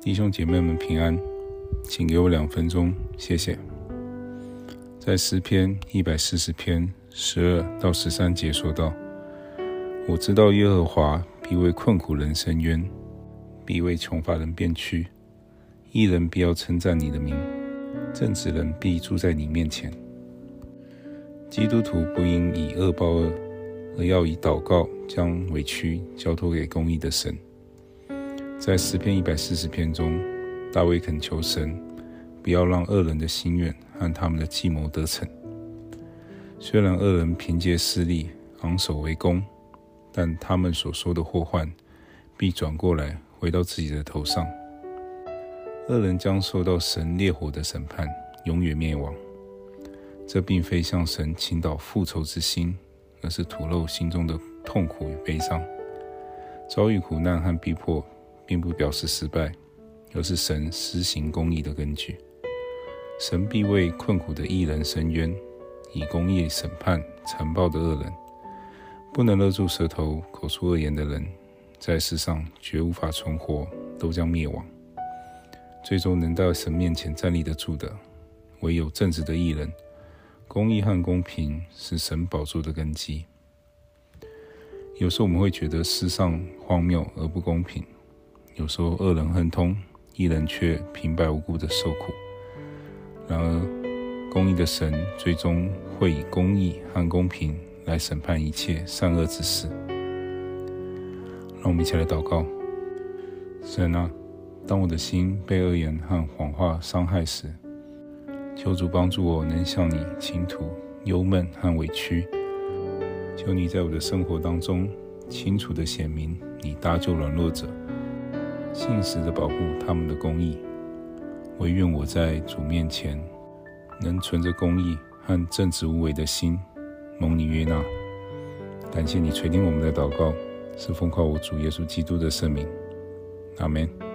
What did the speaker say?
弟兄姐妹们平安，请给我两分钟，谢谢。在诗篇一百四十篇十二到十三节说道：“我知道耶和华必为困苦人伸冤，必为穷乏人变屈。义人必要称赞你的名，正直人必住在你面前。基督徒不应以恶报恶，而要以祷告将委屈交托给公义的神。”在诗篇一百四十篇中，大卫恳求神，不要让恶人的心愿和他们的计谋得逞。虽然恶人凭借势力昂首围攻，但他们所说的祸患必转过来回到自己的头上。恶人将受到神烈火的审判，永远灭亡。这并非向神倾倒复仇之心，而是吐露心中的痛苦与悲伤。遭遇苦难和逼迫，并不表示失败，而是神施行公义的根据。神必为困苦的艺人伸冤，以公义审判残暴的恶人。不能勒住舌头、口出恶言的人，在世上绝无法存活，都将灭亡。最终能到神面前站立得住的，唯有正直的艺人。公义和公平是神宝座的根基。有时我们会觉得世上荒谬而不公平。有时候恶人亨通，一人却平白无故的受苦。然而，公义的神最终会以公义和公平来审判一切善恶之事。让我们一起来祷告：神啊，当我的心被恶言和谎话伤害时，求主帮助我能向你倾吐忧闷和委屈。求你在我的生活当中清楚的显明你搭救软弱者。信实的保护他们的公义，唯愿我在主面前能存着公义和正直无伪的心，蒙你约纳。感谢你垂听我们的祷告，是奉靠我主耶稣基督的圣名，阿门。